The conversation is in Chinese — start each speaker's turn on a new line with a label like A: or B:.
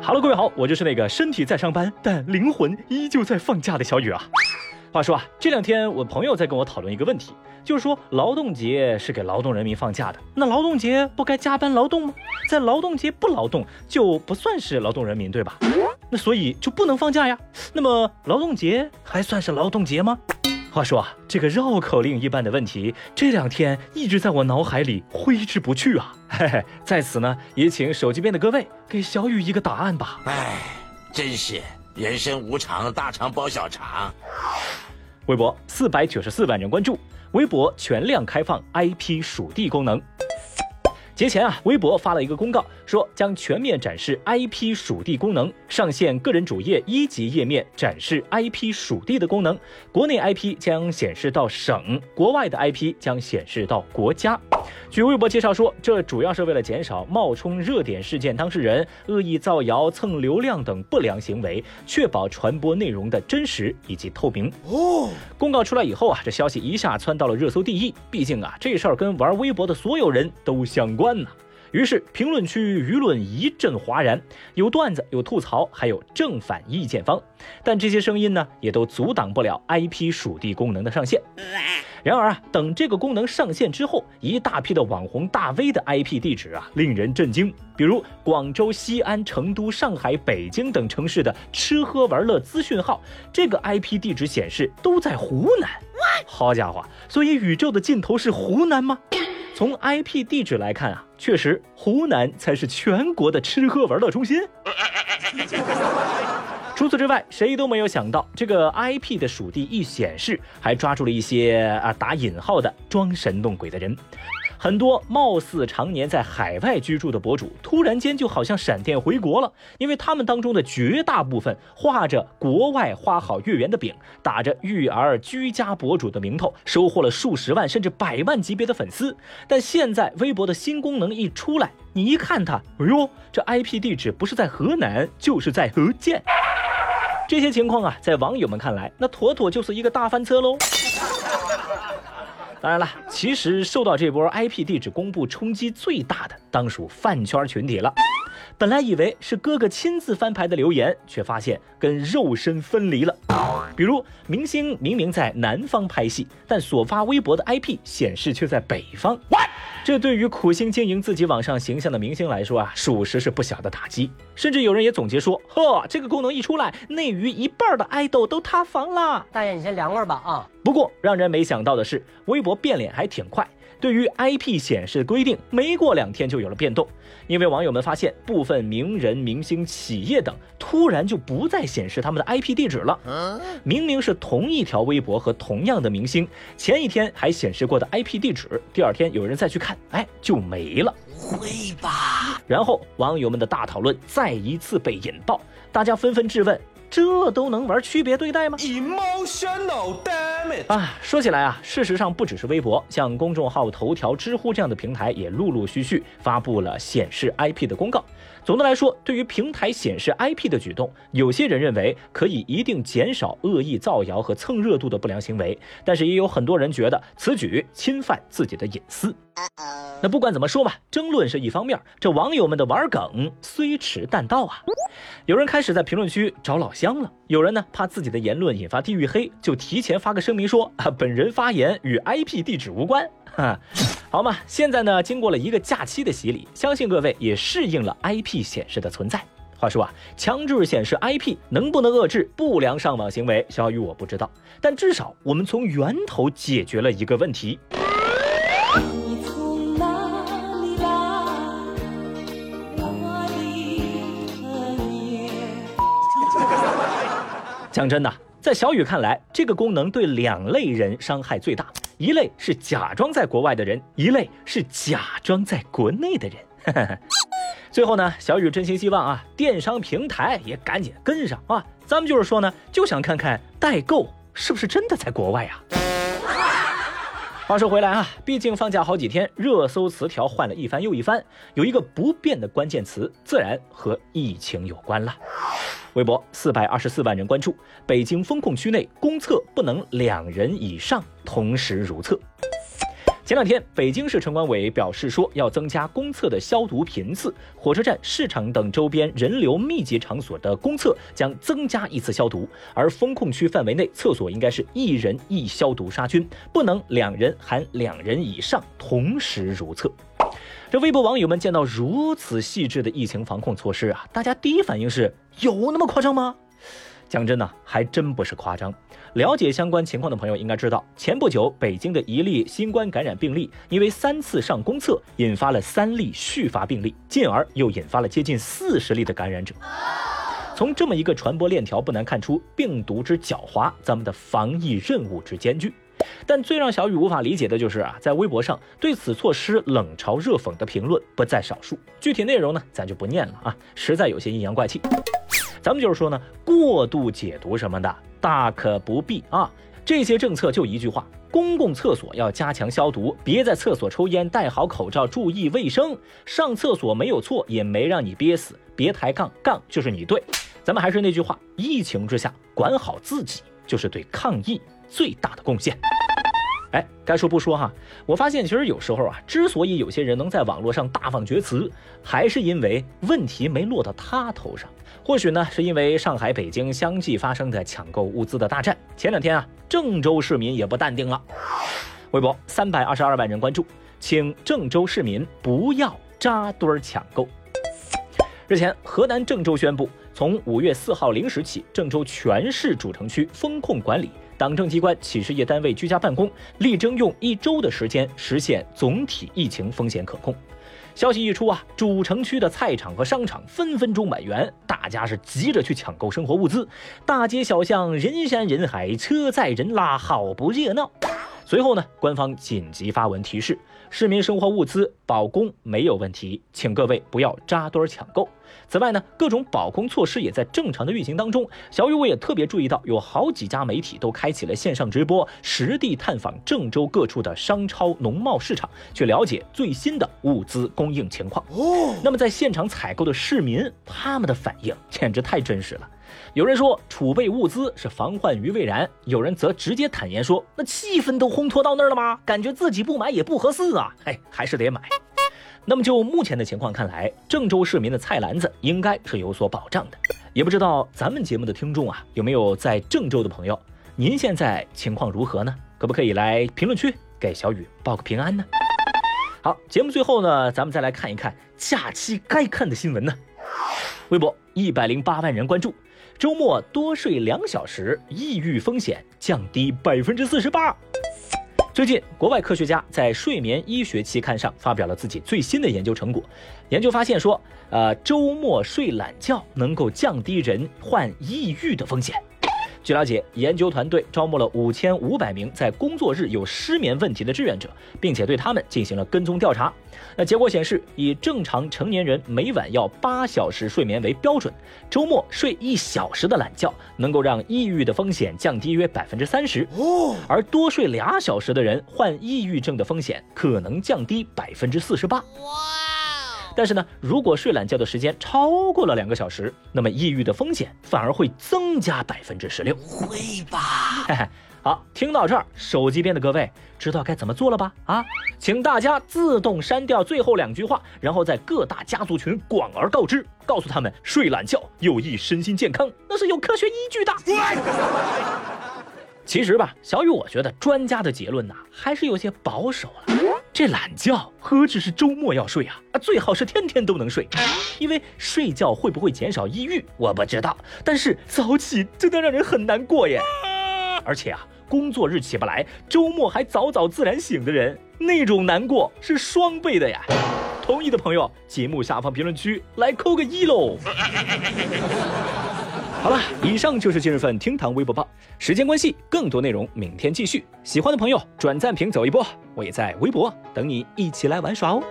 A: Hello，各位好，我就是那个身体在上班，但灵魂依旧在放假的小雨啊。话说啊，这两天我朋友在跟我讨论一个问题，就是说劳动节是给劳动人民放假的，那劳动节不该加班劳动吗？在劳动节不劳动就不算是劳动人民，对吧？那所以就不能放假呀？那么劳动节还算是劳动节吗？话说啊，这个绕口令一般的问题，这两天一直在我脑海里挥之不去啊。嘿嘿，在此呢，也请手机边的各位给小雨一个答案吧。
B: 唉，真是人生无常，大肠包小肠。
A: 微博四百九十四万人关注，微博全量开放 IP 属地功能。节前啊，微博发了一个公告，说将全面展示 IP 属地功能，上线个人主页一级页面展示 IP 属地的功能。国内 IP 将显示到省，国外的 IP 将显示到国家。据微博介绍说，这主要是为了减少冒充热点事件当事人、恶意造谣、蹭流量等不良行为，确保传播内容的真实以及透明。哦，公告出来以后啊，这消息一下窜到了热搜第一。毕竟啊，这事儿跟玩微博的所有人都相关。于是评论区舆论一阵哗然，有段子，有吐槽，还有正反意见方。但这些声音呢，也都阻挡不了 IP 属地功能的上线。然而啊，等这个功能上线之后，一大批的网红大 V 的 IP 地址啊，令人震惊。比如广州、西安、成都、上海、北京等城市的吃喝玩乐资讯号，这个 IP 地址显示都在湖南。好家伙，所以宇宙的尽头是湖南吗？从 IP 地址来看啊，确实湖南才是全国的吃喝玩乐中心。除此之外，谁都没有想到，这个 IP 的属地一显示，还抓住了一些啊打引号的装神弄鬼的人。很多貌似常年在海外居住的博主，突然间就好像闪电回国了，因为他们当中的绝大部分画着国外花好月圆的饼，打着育儿居家博主的名头，收获了数十万甚至百万级别的粉丝。但现在微博的新功能一出来，你一看它，哎呦，这 IP 地址不是在河南，就是在福建。这些情况啊，在网友们看来，那妥妥就是一个大翻车喽。当然了，其实受到这波 IP 地址公布冲击最大的，当属饭圈群体了。本来以为是哥哥亲自翻牌的留言，却发现跟肉身分离了。比如，明星明明在南方拍戏，但所发微博的 IP 显示却在北方。这对于苦心经营自己网上形象的明星来说啊，属实是不小的打击。甚至有人也总结说：“呵，这个功能一出来，内娱一半的爱豆都塌房了。”
C: 大爷，你先凉快吧啊！
A: 不过让人没想到的是，微博变脸还挺快。对于 IP 显示规定，没过两天就有了变动，因为网友们发现部分名人、明星、企业等突然就不再显示他们的 IP 地址了。明明是同一条微博和同样的明星，前一天还显示过的 IP 地址，第二天有人再去看，哎，就没了。
B: 会吧？
A: 然后网友们的大讨论再一次被引爆，大家纷纷质问。这都能玩区别对待吗？Emotional damage 啊！说起来啊，事实上不只是微博，像公众号、头条、知乎这样的平台也陆陆续续发布了显示 IP 的公告。总的来说，对于平台显示 IP 的举动，有些人认为可以一定减少恶意造谣和蹭热度的不良行为，但是也有很多人觉得此举侵犯自己的隐私。那不管怎么说吧，争论是一方面，这网友们的玩梗虽迟但到啊。有人开始在评论区找老乡了，有人呢怕自己的言论引发地域黑，就提前发个声明说啊，本人发言与 IP 地址无关。哈，好嘛，现在呢，经过了一个假期的洗礼，相信各位也适应了 IP 显示的存在。话说啊，强制显示 IP 能不能遏制不良上网行为？小雨我不知道，但至少我们从源头解决了一个问题。讲真的，在小雨看来，这个功能对两类人伤害最大，一类是假装在国外的人，一类是假装在国内的人。最后呢，小雨真心希望啊，电商平台也赶紧跟上啊！咱们就是说呢，就想看看代购是不是真的在国外呀。话说回来啊，毕竟放假好几天，热搜词条换了一番又一番，有一个不变的关键词，自然和疫情有关了。微博四百二十四万人关注，北京封控区内公厕不能两人以上同时如厕。前两天，北京市城管委表示说，要增加公厕的消毒频次，火车站、市场等周边人流密集场所的公厕将增加一次消毒，而封控区范围内厕所应该是一人一消毒杀菌，不能两人含两人以上同时如厕。这微博网友们见到如此细致的疫情防控措施啊，大家第一反应是有那么夸张吗？讲真呢，还真不是夸张。了解相关情况的朋友应该知道，前不久北京的一例新冠感染病例，因为三次上公厕，引发了三例续发病例，进而又引发了接近四十例的感染者。从这么一个传播链条，不难看出病毒之狡猾，咱们的防疫任务之艰巨。但最让小雨无法理解的就是啊，在微博上对此措施冷嘲热讽的评论不在少数。具体内容呢，咱就不念了啊，实在有些阴阳怪气。咱们就是说呢，过度解读什么的，大可不必啊。这些政策就一句话：公共厕所要加强消毒，别在厕所抽烟，戴好口罩，注意卫生。上厕所没有错，也没让你憋死，别抬杠，杠就是你对。咱们还是那句话，疫情之下，管好自己就是对抗疫最大的贡献。哎，该说不说哈，我发现其实有时候啊，之所以有些人能在网络上大放厥词，还是因为问题没落到他头上。或许呢，是因为上海、北京相继发生的抢购物资的大战。前两天啊，郑州市民也不淡定了，微博三百二十二万人关注，请郑州市民不要扎堆抢购。日前，河南郑州宣布，从五月四号零时起，郑州全市主城区封控管理。党政机关、企事业单位居家办公，力争用一周的时间实现总体疫情风险可控。消息一出啊，主城区的菜场和商场分分钟满员，大家是急着去抢购生活物资，大街小巷人山人海，车载人拉，好不热闹。随后呢，官方紧急发文提示，市民生活物资保供没有问题，请各位不要扎堆抢购。此外呢，各种保供措施也在正常的运行当中。小雨我也特别注意到，有好几家媒体都开启了线上直播，实地探访郑州各处的商超、农贸市场，去了解最新的物资供应情况。哦，那么在现场采购的市民，他们的反应简直太真实了。有人说储备物资是防患于未然，有人则直接坦言说，那气氛都烘托到那儿了吗？感觉自己不买也不合适啊，哎，还是得买。那么就目前的情况看来，郑州市民的菜篮子应该是有所保障的。也不知道咱们节目的听众啊，有没有在郑州的朋友？您现在情况如何呢？可不可以来评论区给小雨报个平安呢？好，节目最后呢，咱们再来看一看假期该看的新闻呢。微博一百零八万人关注。周末多睡两小时，抑郁风险降低百分之四十八。最近，国外科学家在《睡眠医学》期刊上发表了自己最新的研究成果。研究发现说，呃，周末睡懒觉能够降低人患抑郁的风险。据了解，研究团队招募了五千五百名在工作日有失眠问题的志愿者，并且对他们进行了跟踪调查。那结果显示，以正常成年人每晚要八小时睡眠为标准，周末睡一小时的懒觉，能够让抑郁的风险降低约百分之三十。哦，而多睡俩小时的人，患抑郁症的风险可能降低百分之四十八。哇！但是呢，如果睡懒觉的时间超过了两个小时，那么抑郁的风险反而会增加百分之十六。
B: 会吧？
A: 嘿嘿，好，听到这儿，手机边的各位知道该怎么做了吧？啊，请大家自动删掉最后两句话，然后在各大家族群广而告之，告诉他们睡懒觉有益身心健康，那是有科学依据的。其实吧，小雨，我觉得专家的结论呐，还是有些保守了。这懒觉何止是周末要睡啊，啊，最好是天天都能睡。因为睡觉会不会减少抑郁，我不知道。但是早起真的让人很难过耶。而且啊，工作日起不来，周末还早早自然醒的人，那种难过是双倍的呀。同意的朋友，节目下方评论区来扣个一喽。好了，以上就是今日份厅堂微博报。时间关系，更多内容明天继续。喜欢的朋友转赞评走一波，我也在微博等你一起来玩耍哦。